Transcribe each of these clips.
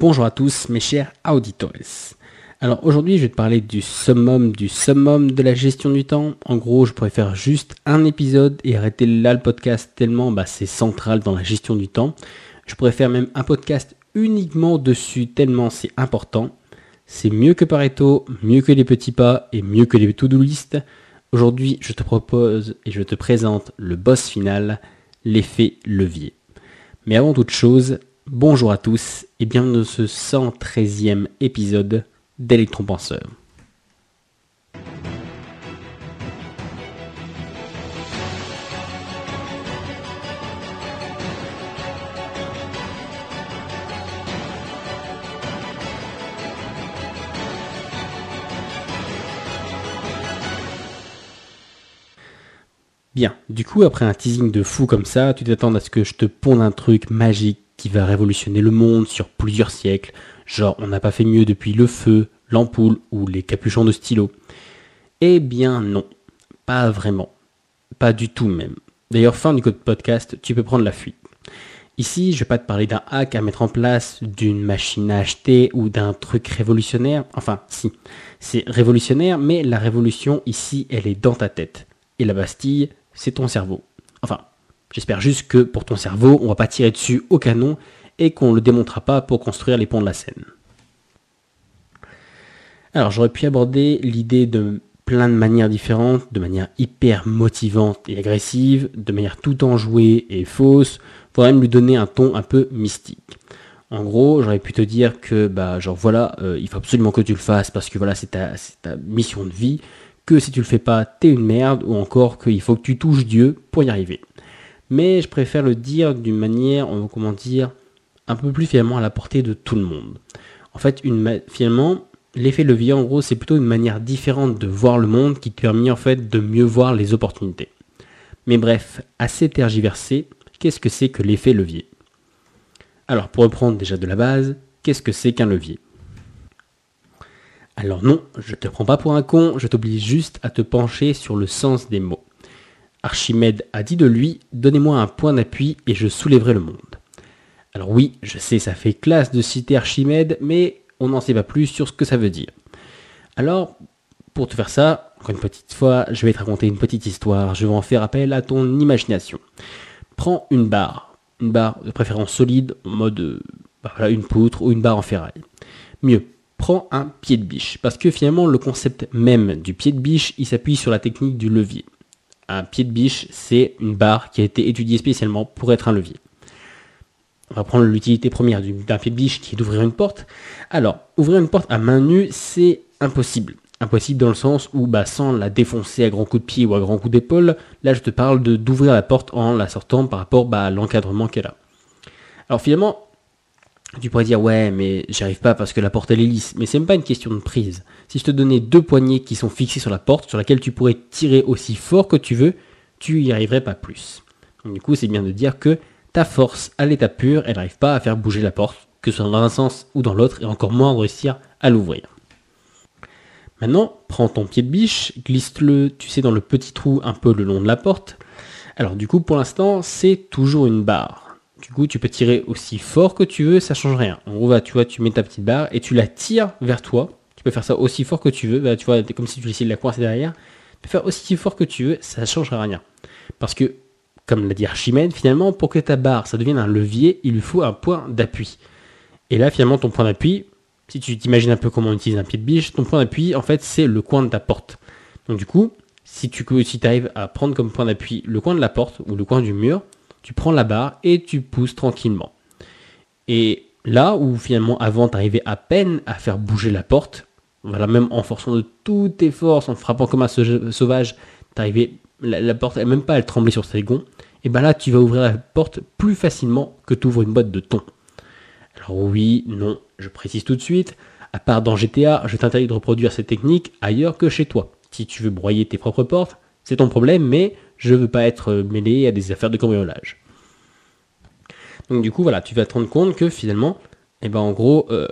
Bonjour à tous mes chers auditores. Alors aujourd'hui je vais te parler du summum du summum de la gestion du temps. En gros je pourrais faire juste un épisode et arrêter là le podcast tellement bah, c'est central dans la gestion du temps. Je pourrais faire même un podcast uniquement dessus tellement c'est important. C'est mieux que Pareto, mieux que les petits pas et mieux que les to-do list. Aujourd'hui je te propose et je te présente le boss final, l'effet levier. Mais avant toute chose, Bonjour à tous et bienvenue dans ce 113e épisode d'Electron-Penseur. Bien, du coup, après un teasing de fou comme ça, tu t'attends à ce que je te ponde un truc magique qui va révolutionner le monde sur plusieurs siècles, genre on n'a pas fait mieux depuis le feu, l'ampoule ou les capuchons de stylo. Eh bien non, pas vraiment. Pas du tout même. D'ailleurs, fin du code podcast, tu peux prendre la fuite. Ici, je vais pas te parler d'un hack à mettre en place, d'une machine à acheter ou d'un truc révolutionnaire. Enfin, si, c'est révolutionnaire, mais la révolution ici, elle est dans ta tête. Et la Bastille, c'est ton cerveau. Enfin, J'espère juste que pour ton cerveau, on va pas tirer dessus au canon et qu'on ne le démontera pas pour construire les ponts de la Seine. Alors j'aurais pu aborder l'idée de plein de manières différentes, de manière hyper motivante et agressive, de manière tout enjouée et fausse, pour même lui donner un ton un peu mystique. En gros, j'aurais pu te dire que bah genre voilà, euh, il faut absolument que tu le fasses parce que voilà c'est ta, mission de vie, que si tu le fais pas, t'es une merde, ou encore qu'il faut que tu touches Dieu pour y arriver mais je préfère le dire d'une manière, comment dire, un peu plus finalement à la portée de tout le monde. En fait, une, finalement, l'effet levier, en gros, c'est plutôt une manière différente de voir le monde qui te permet en fait de mieux voir les opportunités. Mais bref, assez tergiversé, qu'est-ce que c'est que l'effet levier? Alors, pour reprendre déjà de la base, qu'est-ce que c'est qu'un levier? Alors non, je te prends pas pour un con, je t'oblige juste à te pencher sur le sens des mots. Archimède a dit de lui Donnez-moi un point d'appui et je soulèverai le monde. Alors oui, je sais, ça fait classe de citer Archimède, mais on n'en sait pas plus sur ce que ça veut dire. Alors, pour te faire ça, encore une petite fois, je vais te raconter une petite histoire. Je vais en faire appel à ton imagination. Prends une barre, une barre de préférence solide, en mode bah voilà, une poutre ou une barre en ferraille. Mieux, prends un pied de biche, parce que finalement le concept même du pied de biche, il s'appuie sur la technique du levier un pied de biche, c'est une barre qui a été étudiée spécialement pour être un levier. On va prendre l'utilité première d'un pied de biche qui est d'ouvrir une porte. Alors, ouvrir une porte à main nue, c'est impossible. Impossible dans le sens où, bah, sans la défoncer à grands coups de pied ou à grands coups d'épaule, là je te parle d'ouvrir la porte en la sortant par rapport bah, à l'encadrement qu'elle a. Alors finalement, tu pourrais dire ouais mais j'arrive pas parce que la porte elle est lisse, mais c'est même pas une question de prise. Si je te donnais deux poignées qui sont fixées sur la porte, sur laquelle tu pourrais tirer aussi fort que tu veux, tu y arriverais pas plus. Du coup c'est bien de dire que ta force à l'état pur, elle n'arrive pas à faire bouger la porte, que ce soit dans un sens ou dans l'autre, et encore moins réussir à l'ouvrir. Maintenant, prends ton pied de biche, glisse-le, tu sais, dans le petit trou un peu le long de la porte. Alors du coup, pour l'instant, c'est toujours une barre. Du coup, tu peux tirer aussi fort que tu veux, ça change rien. En gros, tu vois, tu mets ta petite barre et tu la tires vers toi. Tu peux faire ça aussi fort que tu veux. Bah, tu vois, comme si tu essayais de la coincer derrière. Tu peux faire aussi fort que tu veux, ça ne changera rien. Parce que, comme l'a dit Archimède, finalement, pour que ta barre, ça devienne un levier, il lui faut un point d'appui. Et là, finalement, ton point d'appui, si tu t'imagines un peu comment on utilise un pied de biche, ton point d'appui, en fait, c'est le coin de ta porte. Donc du coup, si tu arrives à prendre comme point d'appui le coin de la porte ou le coin du mur, tu prends la barre et tu pousses tranquillement. Et là où finalement avant tu arrivais à peine à faire bouger la porte, voilà, même en forçant de toutes tes forces, en frappant comme un sauvage, t'arrivais, la, porte, elle, même pas elle tremblait sur ses gonds, et ben là tu vas ouvrir la porte plus facilement que tu une boîte de thon. Alors oui, non, je précise tout de suite, à part dans GTA, je t'interdis de reproduire cette technique ailleurs que chez toi. Si tu veux broyer tes propres portes, c'est ton problème, mais je veux pas être mêlé à des affaires de cambriolage. Donc du coup, voilà, tu vas te rendre compte que finalement, eh ben en gros, euh,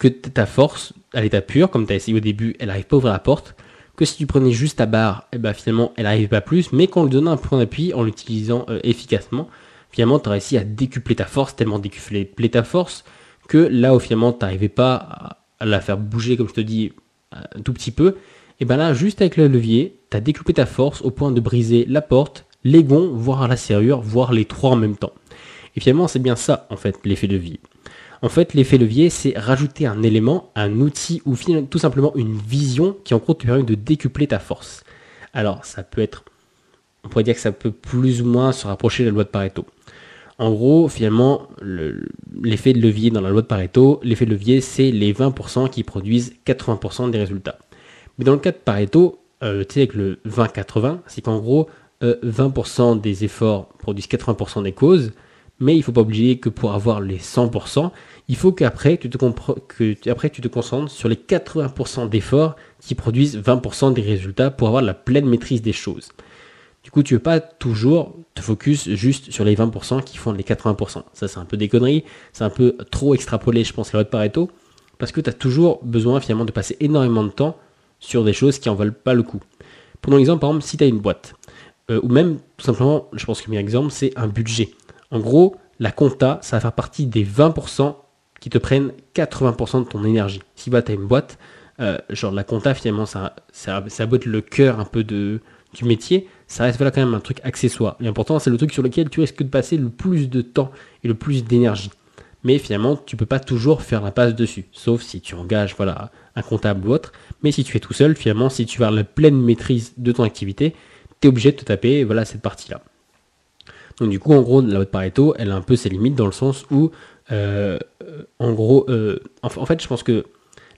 que ta force à l'état pur, comme tu as essayé au début, elle n'arrive pas à ouvrir la porte, que si tu prenais juste ta barre, eh ben finalement, elle n'arrive pas plus, mais qu'on lui donnait un point d'appui en l'utilisant euh, efficacement, finalement, tu as réussi à décupler ta force, tellement décupler ta force, que là où finalement tu n'arrivais pas à la faire bouger, comme je te dis, un tout petit peu, et bien là, juste avec le levier, tu as découpé ta force au point de briser la porte, les gonds, voire la serrure, voire les trois en même temps. Et finalement, c'est bien ça, en fait, l'effet levier. En fait, l'effet levier, c'est rajouter un élément, un outil ou tout simplement une vision qui en gros te permet de décupler ta force. Alors, ça peut être, on pourrait dire que ça peut plus ou moins se rapprocher de la loi de Pareto. En gros, finalement, l'effet de levier dans la loi de Pareto, l'effet de levier, c'est les 20% qui produisent 80% des résultats. Mais dans le cas de Pareto, euh, tu sais, avec le 20-80, c'est qu'en gros, 20% euh, des efforts produisent 80% des causes, mais il ne faut pas oublier que pour avoir les 100%, il faut qu'après tu, te concentres sur les 80% d'efforts qui produisent 20% des résultats pour avoir la pleine maîtrise des choses. Du coup, tu ne veux pas toujours te focus juste sur les 20% qui font les 80%. Ça, c'est un peu des conneries, c'est un peu trop extrapolé, je pense, la loi de Pareto, parce que tu as toujours besoin finalement de passer énormément de temps sur des choses qui en valent pas le coup. Prenons l'exemple, par exemple, si tu une boîte, euh, ou même tout simplement, je pense que le meilleur exemple, c'est un budget. En gros, la compta, ça va faire partie des 20% qui te prennent 80% de ton énergie. Si bah, tu as une boîte, euh, genre la compta, finalement, ça, ça, ça le cœur un peu du métier, ça reste voilà, quand même un truc accessoire. L'important, c'est le truc sur lequel tu risques de passer le plus de temps et le plus d'énergie. Mais finalement, tu peux pas toujours faire la passe dessus, sauf si tu engages voilà, un comptable ou autre. Mais si tu fais tout seul, finalement, si tu veux la pleine maîtrise de ton activité, tu es obligé de te taper voilà, cette partie-là. Donc du coup, en gros, la de Pareto, elle a un peu ses limites dans le sens où, euh, en gros, euh, en, fait, je pense que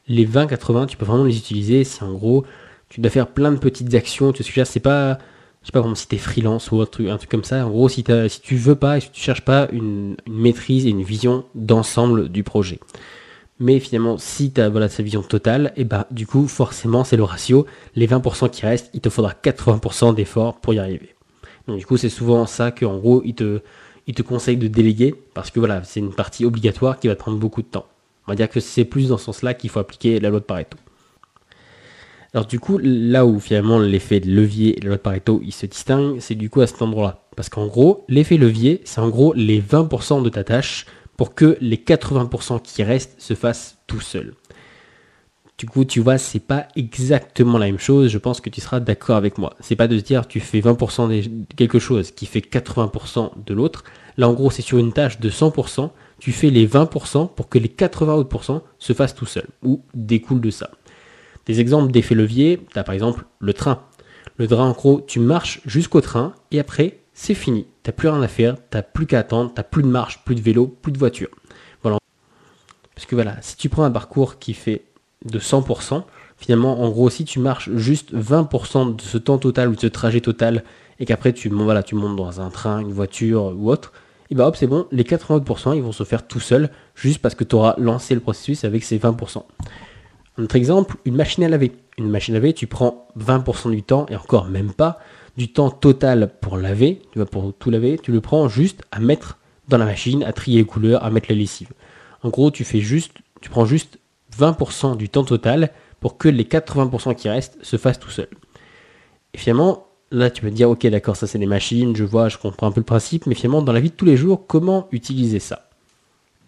les 20-80, tu peux vraiment les utiliser si en gros, tu dois faire plein de petites actions. Tu sais, c'est pas, je sais pas, comme si tu es freelance ou un truc, comme ça. En gros, si, si tu veux pas, si tu cherches pas une, maîtrise et une vision d'ensemble du projet. Mais finalement, si tu as voilà, vision totale, et bah du coup, forcément, c'est le ratio. Les 20% qui restent, il te faudra 80% d'efforts pour y arriver. Donc du coup, c'est souvent ça qu'en gros, il te, il te conseille de déléguer, parce que voilà, c'est une partie obligatoire qui va te prendre beaucoup de temps. On va dire que c'est plus dans ce sens-là qu'il faut appliquer la loi de Pareto. Alors du coup, là où finalement l'effet de levier et la loi de Pareto, il se distingue, c'est du coup à cet endroit-là. Parce qu'en gros, l'effet levier, c'est en gros les 20% de ta tâche pour que les 80% qui restent se fassent tout seuls. Du coup, tu vois, c'est pas exactement la même chose. Je pense que tu seras d'accord avec moi. C'est pas de se dire tu fais 20% de quelque chose qui fait 80% de l'autre. Là, en gros, c'est sur une tâche de 100%. Tu fais les 20% pour que les 80 autres se fassent tout seuls ou découlent de ça. Des exemples d'effets levier, tu as par exemple le train. Le train, en gros, tu marches jusqu'au train et après, c'est fini. Plus rien à faire, t'as plus qu'à attendre, t'as plus de marche, plus de vélo, plus de voiture. Voilà. Parce que voilà, si tu prends un parcours qui fait de 100%, finalement, en gros, si tu marches juste 20% de ce temps total ou de ce trajet total, et qu'après tu, voilà, tu montes dans un train, une voiture ou autre, et bah hop, c'est bon, les 80% ils vont se faire tout seuls, juste parce que tu auras lancé le processus avec ces 20%. Un autre exemple, une machine à laver. Une machine à laver, tu prends 20% du temps, et encore même pas, du temps total pour laver, tu vois, pour tout laver, tu le prends juste à mettre dans la machine, à trier les couleurs, à mettre la lessive. En gros, tu fais juste, tu prends juste 20% du temps total pour que les 80% qui restent se fassent tout seuls. Et finalement, là, tu peux te dire, ok, d'accord, ça c'est des machines, je vois, je comprends un peu le principe, mais finalement, dans la vie de tous les jours, comment utiliser ça?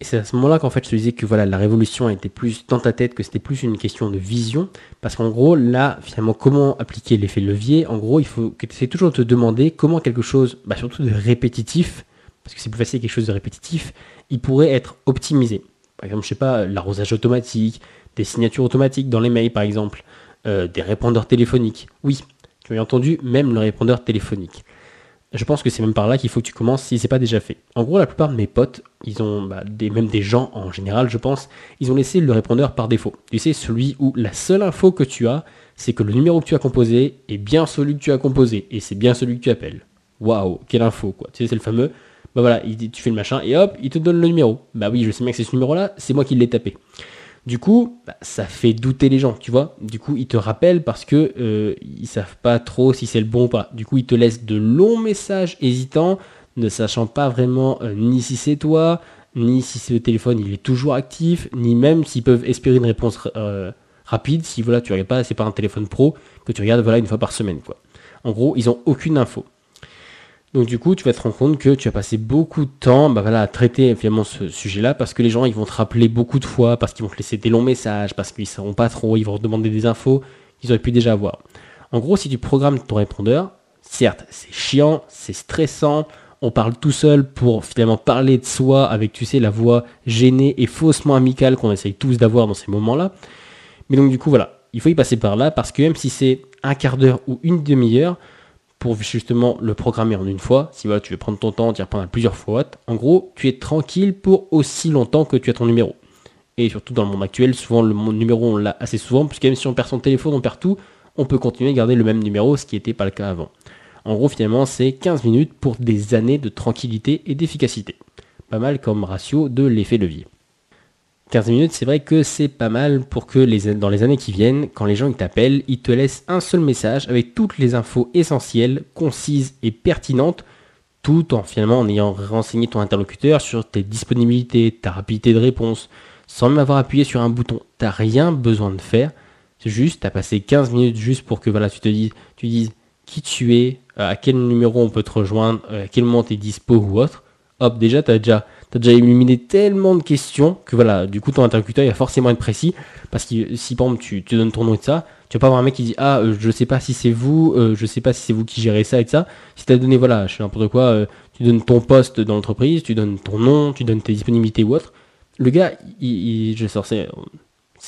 Et c'est à ce moment-là qu'en fait, je te disais que voilà, la révolution était plus dans ta tête, que c'était plus une question de vision, parce qu'en gros, là, finalement, comment appliquer l'effet levier? En gros, il faut que tu essaies toujours de te demander comment quelque chose, bah, surtout de répétitif, parce que c'est plus facile quelque chose de répétitif, il pourrait être optimisé. Par exemple, je sais pas, l'arrosage automatique, des signatures automatiques dans les mails, par exemple, euh, des répondeurs téléphoniques. Oui, tu as entendu, même le répondeur téléphonique. Je pense que c'est même par là qu'il faut que tu commences si c'est pas déjà fait. En gros, la plupart de mes potes, ils ont, bah, même des gens en général, je pense, ils ont laissé le répondeur par défaut. Tu sais, celui où la seule info que tu as, c'est que le numéro que tu as composé est bien celui que tu as composé et c'est bien celui que tu appelles. Waouh, quelle info, quoi. Tu sais, c'est le fameux bah voilà, tu fais le machin et hop, il te donne le numéro. Bah oui, je sais bien que c'est ce numéro-là, c'est moi qui l'ai tapé. Du coup, bah, ça fait douter les gens, tu vois. Du coup, ils te rappellent parce que euh, ils savent pas trop si c'est le bon ou pas. Du coup, ils te laissent de longs messages hésitants, ne sachant pas vraiment euh, ni si c'est toi, ni si ce téléphone il est toujours actif, ni même s'ils peuvent espérer une réponse euh, rapide. Si voilà, tu regardes pas, c'est pas un téléphone pro que tu regardes voilà une fois par semaine, quoi. En gros, ils ont aucune info. Donc du coup, tu vas te rendre compte que tu as passé beaucoup de temps bah voilà, à traiter finalement ce sujet-là parce que les gens ils vont te rappeler beaucoup de fois, parce qu'ils vont te laisser des longs messages, parce qu'ils ne sauront pas trop, ils vont te demander des infos qu'ils auraient pu déjà avoir. En gros, si tu programmes ton répondeur, certes, c'est chiant, c'est stressant, on parle tout seul pour finalement parler de soi avec, tu sais, la voix gênée et faussement amicale qu'on essaye tous d'avoir dans ces moments-là. Mais donc du coup, voilà, il faut y passer par là parce que même si c'est un quart d'heure ou une demi-heure, pour justement le programmer en une fois. Si voilà, tu veux prendre ton temps, tu y reprendre plusieurs fois. En gros, tu es tranquille pour aussi longtemps que tu as ton numéro. Et surtout dans le monde actuel, souvent le numéro on l'a assez souvent, puisque même si on perd son téléphone, on perd tout, on peut continuer à garder le même numéro, ce qui n'était pas le cas avant. En gros, finalement, c'est 15 minutes pour des années de tranquillité et d'efficacité. Pas mal comme ratio de l'effet levier. 15 minutes, c'est vrai que c'est pas mal pour que dans les années qui viennent, quand les gens ils t'appellent, ils te laissent un seul message avec toutes les infos essentielles, concises et pertinentes, tout en finalement en ayant renseigné ton interlocuteur sur tes disponibilités, ta rapidité de réponse, sans même avoir appuyé sur un bouton. T'as rien besoin de faire. C'est juste, t'as passé 15 minutes juste pour que voilà, tu te dises, tu dises qui tu es, à quel numéro on peut te rejoindre, à quel moment tu es dispo ou autre. Hop, déjà, t'as déjà t'as déjà éliminé tellement de questions que voilà, du coup ton interlocuteur il va forcément être précis parce que si par exemple tu, donnes ton nom et ça, tu vas pas avoir un mec qui dit ah euh, je sais pas si c'est vous, euh, je sais pas si c'est vous qui gérez ça et ça. Si t'as donné voilà, je sais n'importe quoi, euh, tu donnes ton poste dans l'entreprise, tu donnes ton nom, tu donnes tes disponibilités ou autre. Le gars, il, je sors c'est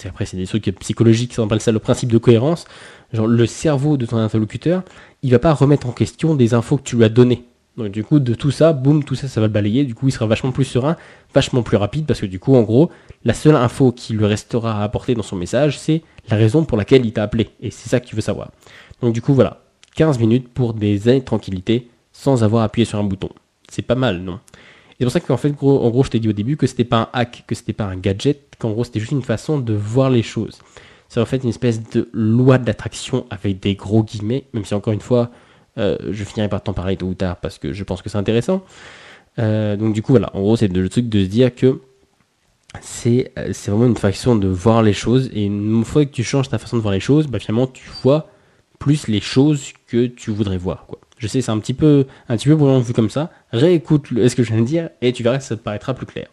après c'est des trucs psychologiques, ça s'appelle ça le principe de cohérence. Genre le cerveau de ton interlocuteur, il va pas remettre en question des infos que tu lui as données. Donc du coup, de tout ça, boum, tout ça, ça va le balayer. Du coup, il sera vachement plus serein, vachement plus rapide, parce que du coup, en gros, la seule info qui lui restera à apporter dans son message, c'est la raison pour laquelle il t'a appelé. Et c'est ça que tu veux savoir. Donc du coup, voilà, 15 minutes pour des années de tranquillité, sans avoir appuyé sur un bouton. C'est pas mal, non? C'est pour ça qu'en fait, gros, en gros, je t'ai dit au début que c'était pas un hack, que c'était pas un gadget, qu'en gros, c'était juste une façon de voir les choses. C'est en fait une espèce de loi d'attraction avec des gros guillemets, même si encore une fois, euh, je finirai par t'en parler tôt ou tard parce que je pense que c'est intéressant. Euh, donc du coup voilà, en gros c'est le truc de se dire que c'est euh, c'est vraiment une façon de voir les choses et une fois que tu changes ta façon de voir les choses, bah finalement tu vois plus les choses que tu voudrais voir. Je sais c'est un petit peu un petit peu vu comme ça. Réécoute ce que je viens de dire et tu verras que ça te paraîtra plus clair.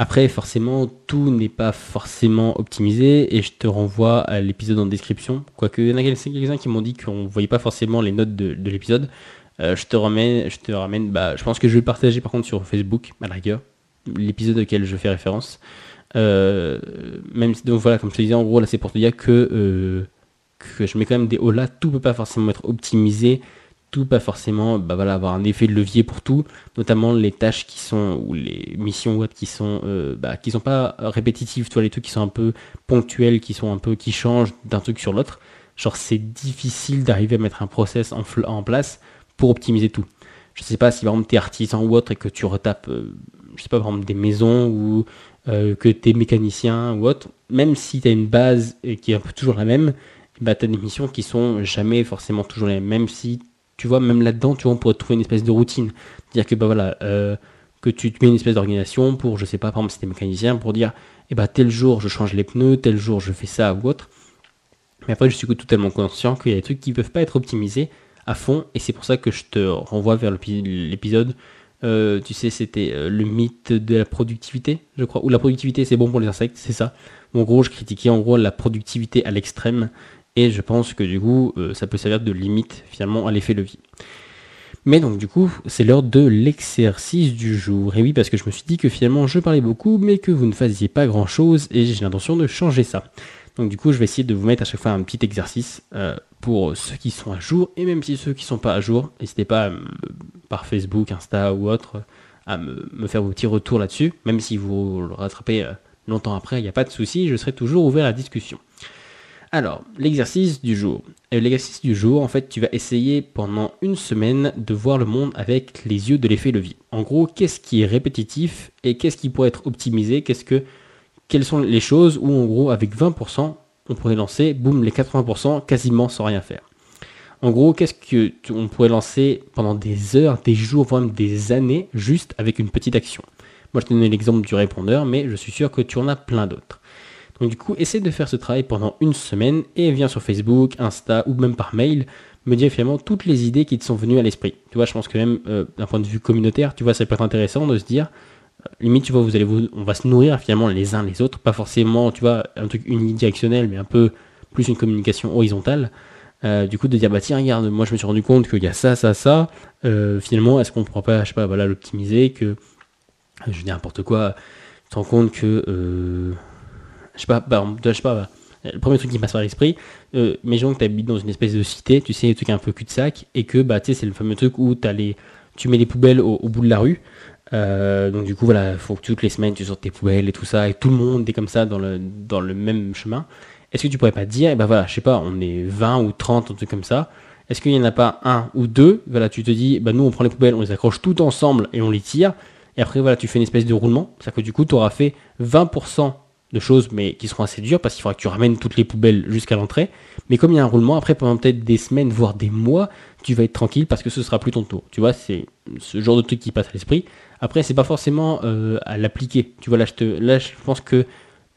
Après, forcément, tout n'est pas forcément optimisé et je te renvoie à l'épisode en description. Quoique, il y en a quelques-uns qui m'ont dit qu'on ne voyait pas forcément les notes de, l'épisode. Euh, je te ramène, je te ramène, bah, je pense que je vais le partager par contre sur Facebook, à la rigueur, l'épisode auquel je fais référence. Euh, même si, donc voilà, comme je te disais, en gros, là, c'est pour te dire que, euh, que je mets quand même des hauts là, tout peut pas forcément être optimisé tout pas forcément bah voilà avoir un effet de levier pour tout notamment les tâches qui sont ou les missions web qui sont euh, bah, qui sont pas répétitives toi les trucs qui sont un peu ponctuels qui sont un peu qui changent d'un truc sur l'autre. Genre c'est difficile d'arriver à mettre un process en, en place pour optimiser tout. Je sais pas si par exemple t'es artisan ou autre et que tu retapes euh, je sais pas par exemple des maisons ou euh, que t'es mécanicien ou autre même si t'as une base qui est un peu toujours la même bah t'as des missions qui sont jamais forcément toujours les mêmes même si tu vois, même là-dedans, tu vois, on pourrait trouver une espèce de routine. Dire que, bah voilà, euh, que tu te mets une espèce d'organisation pour, je sais pas, par exemple, si t'es mécanicien, pour dire, eh bah, tel jour, je change les pneus, tel jour, je fais ça ou autre. Mais après, je suis totalement conscient qu'il y a des trucs qui peuvent pas être optimisés à fond, et c'est pour ça que je te renvoie vers l'épisode. Euh, tu sais, c'était euh, le mythe de la productivité, je crois, ou la productivité c'est bon pour les insectes, c'est ça. En gros, je critiquais en gros la productivité à l'extrême et je pense que du coup, euh, ça peut servir de limite finalement à l'effet levier. Mais donc du coup, c'est l'heure de l'exercice du jour. Et oui, parce que je me suis dit que finalement je parlais beaucoup, mais que vous ne faisiez pas grand-chose, et j'ai l'intention de changer ça. Donc du coup, je vais essayer de vous mettre à chaque fois un petit exercice euh, pour ceux qui sont à jour, et même si ceux qui ne sont pas à jour, n'hésitez pas par Facebook, Insta ou autre à me, faire vos petits retours là-dessus. Même si vous le rattrapez euh, longtemps après, il n'y a pas de souci, je serai toujours ouvert à la discussion. Alors, l'exercice du jour. Euh, l'exercice du jour, en fait, tu vas essayer pendant une semaine de voir le monde avec les yeux de l'effet levier. En gros, qu'est-ce qui est répétitif et qu'est-ce qui pourrait être optimisé? Qu'est-ce que, quelles sont les choses où, en gros, avec 20%, on pourrait lancer, boum, les 80% quasiment sans rien faire? En gros, qu'est-ce que on pourrait lancer pendant des heures, des jours, voire même des années, juste avec une petite action? Moi, je te donné l'exemple du répondeur, mais je suis sûr que tu en as plein d'autres. Donc du coup, essaie de faire ce travail pendant une semaine et viens sur Facebook, Insta ou même par mail me dire finalement toutes les idées qui te sont venues à l'esprit. Tu vois, je pense que même euh, d'un point de vue communautaire, tu vois, ça peut être intéressant de se dire, euh, limite, tu vois, vous allez vous, on va se nourrir finalement les uns les autres, pas forcément, tu vois, un truc unidirectionnel, mais un peu plus une communication horizontale. Euh, du coup, de dire, bah tiens, regarde, moi je me suis rendu compte qu'il y a ça, ça, ça. finalement, est-ce qu'on ne pourra pas, je sais pas, voilà, l'optimiser, que, je dis n'importe quoi, tu te rends compte que, je sais pas, bah, sais pas, bah, le premier truc qui passe par l'esprit, euh, gens que tu habites dans une espèce de cité, tu sais, un truc un peu cul-de-sac, et que bah, c'est le fameux truc où les, tu mets les poubelles au, bout de la rue. Euh, donc du coup, voilà, faut que toutes les semaines tu sortes tes poubelles et tout ça, et tout le monde est comme ça dans le, même chemin. Est-ce que tu pourrais pas dire, et eh ben voilà, je sais pas, on est 20 ou 30, un truc comme ça. Est-ce qu'il y en a pas un ou deux Voilà, tu te dis, bah nous on prend les poubelles, on les accroche toutes ensemble et on les tire. Et après voilà, tu fais une espèce de roulement. C'est-à-dire que du coup, tu auras fait 20% de choses, mais qui seront assez dures parce qu'il faudra que tu ramènes toutes les poubelles jusqu'à l'entrée. Mais comme il y a un roulement, après pendant peut-être des semaines, voire des mois, tu vas être tranquille parce que ce sera plus ton tour. Tu vois, c'est ce genre de truc qui passe à l'esprit. Après, c'est pas forcément euh, à l'appliquer. Tu vois, là je, te, là, je pense que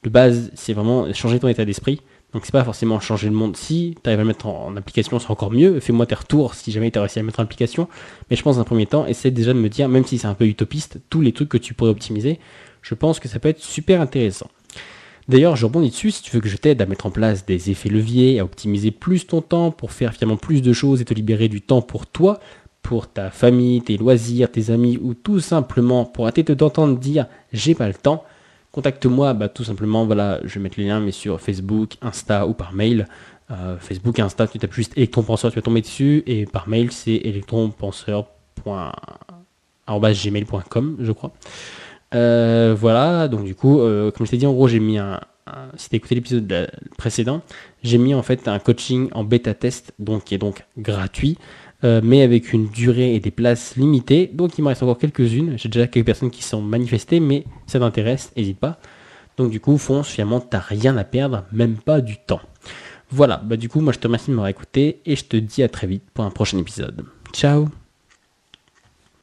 de base, c'est vraiment changer ton état d'esprit. Donc c'est pas forcément changer le monde. Si tu arrives à le mettre en, application, c'est encore mieux. Fais-moi tes retours si jamais tu as réussi à mettre en application. Mais je pense d'un premier temps, essaie déjà de me dire, même si c'est un peu utopiste, tous les trucs que tu pourrais optimiser. Je pense que ça peut être super intéressant. D'ailleurs, je rebondis dessus, si tu veux que je t'aide à mettre en place des effets leviers, à optimiser plus ton temps pour faire finalement plus de choses et te libérer du temps pour toi, pour ta famille, tes loisirs, tes amis ou tout simplement pour arrêter de t'entendre dire j'ai pas le temps, contacte-moi bah, tout simplement, voilà, je vais mettre les liens mais sur Facebook, Insta ou par mail. Euh, Facebook Insta, tu tapes juste électronpenseur, tu vas tomber dessus et par mail c'est électronpenseur.gmail.com je crois. Euh, voilà, donc du coup, euh, comme je t'ai dit, en gros, j'ai mis un, si t'as écouté l'épisode précédent, j'ai mis en fait un coaching en bêta test, donc qui est donc gratuit, euh, mais avec une durée et des places limitées. Donc il me reste encore quelques-unes. J'ai déjà quelques personnes qui sont manifestées, mais ça t'intéresse, n'hésite pas. Donc du coup, fonce, finalement, t'as rien à perdre, même pas du temps. Voilà, bah du coup, moi je te remercie de m'avoir écouté et je te dis à très vite pour un prochain épisode. Ciao